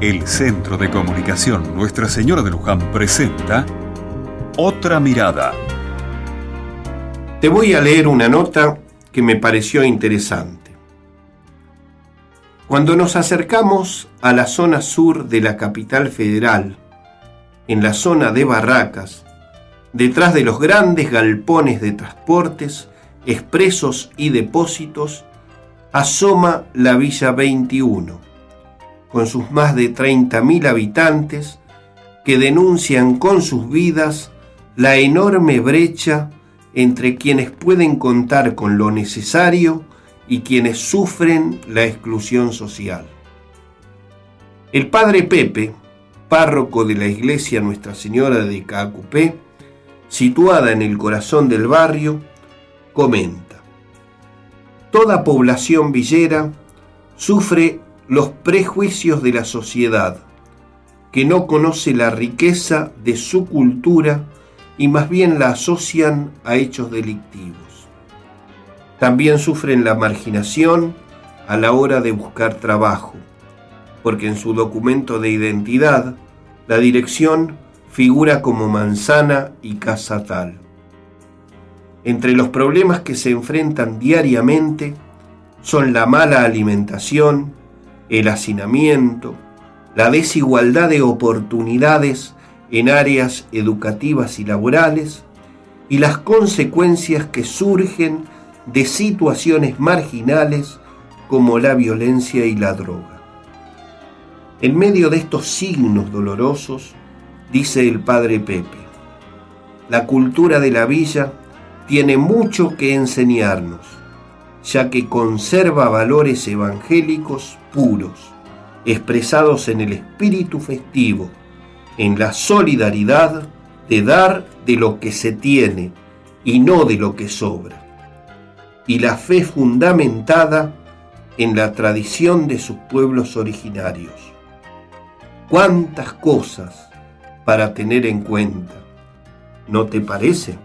El Centro de Comunicación Nuestra Señora de Luján presenta Otra Mirada. Te voy a leer una nota que me pareció interesante. Cuando nos acercamos a la zona sur de la capital federal, en la zona de Barracas, detrás de los grandes galpones de transportes, expresos y depósitos, asoma la Villa 21 con sus más de 30.000 habitantes, que denuncian con sus vidas la enorme brecha entre quienes pueden contar con lo necesario y quienes sufren la exclusión social. El padre Pepe, párroco de la iglesia Nuestra Señora de Caacupé, situada en el corazón del barrio, comenta, Toda población villera sufre los prejuicios de la sociedad, que no conoce la riqueza de su cultura y más bien la asocian a hechos delictivos. También sufren la marginación a la hora de buscar trabajo, porque en su documento de identidad la dirección figura como manzana y casa tal. Entre los problemas que se enfrentan diariamente son la mala alimentación, el hacinamiento, la desigualdad de oportunidades en áreas educativas y laborales y las consecuencias que surgen de situaciones marginales como la violencia y la droga. En medio de estos signos dolorosos, dice el padre Pepe, la cultura de la villa tiene mucho que enseñarnos ya que conserva valores evangélicos puros, expresados en el espíritu festivo, en la solidaridad de dar de lo que se tiene y no de lo que sobra, y la fe fundamentada en la tradición de sus pueblos originarios. ¿Cuántas cosas para tener en cuenta? ¿No te parece?